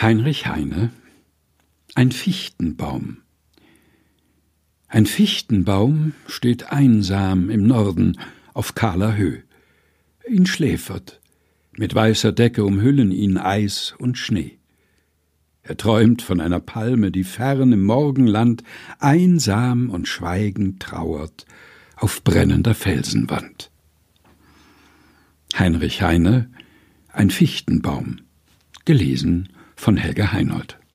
Heinrich Heine Ein Fichtenbaum Ein Fichtenbaum steht einsam im Norden auf kahler Höh. Ihn schläfert, mit weißer Decke umhüllen ihn Eis und Schnee. Er träumt von einer Palme, die fern im Morgenland einsam und schweigend trauert auf brennender Felsenwand. Heinrich Heine Ein Fichtenbaum gelesen von Helga Heinold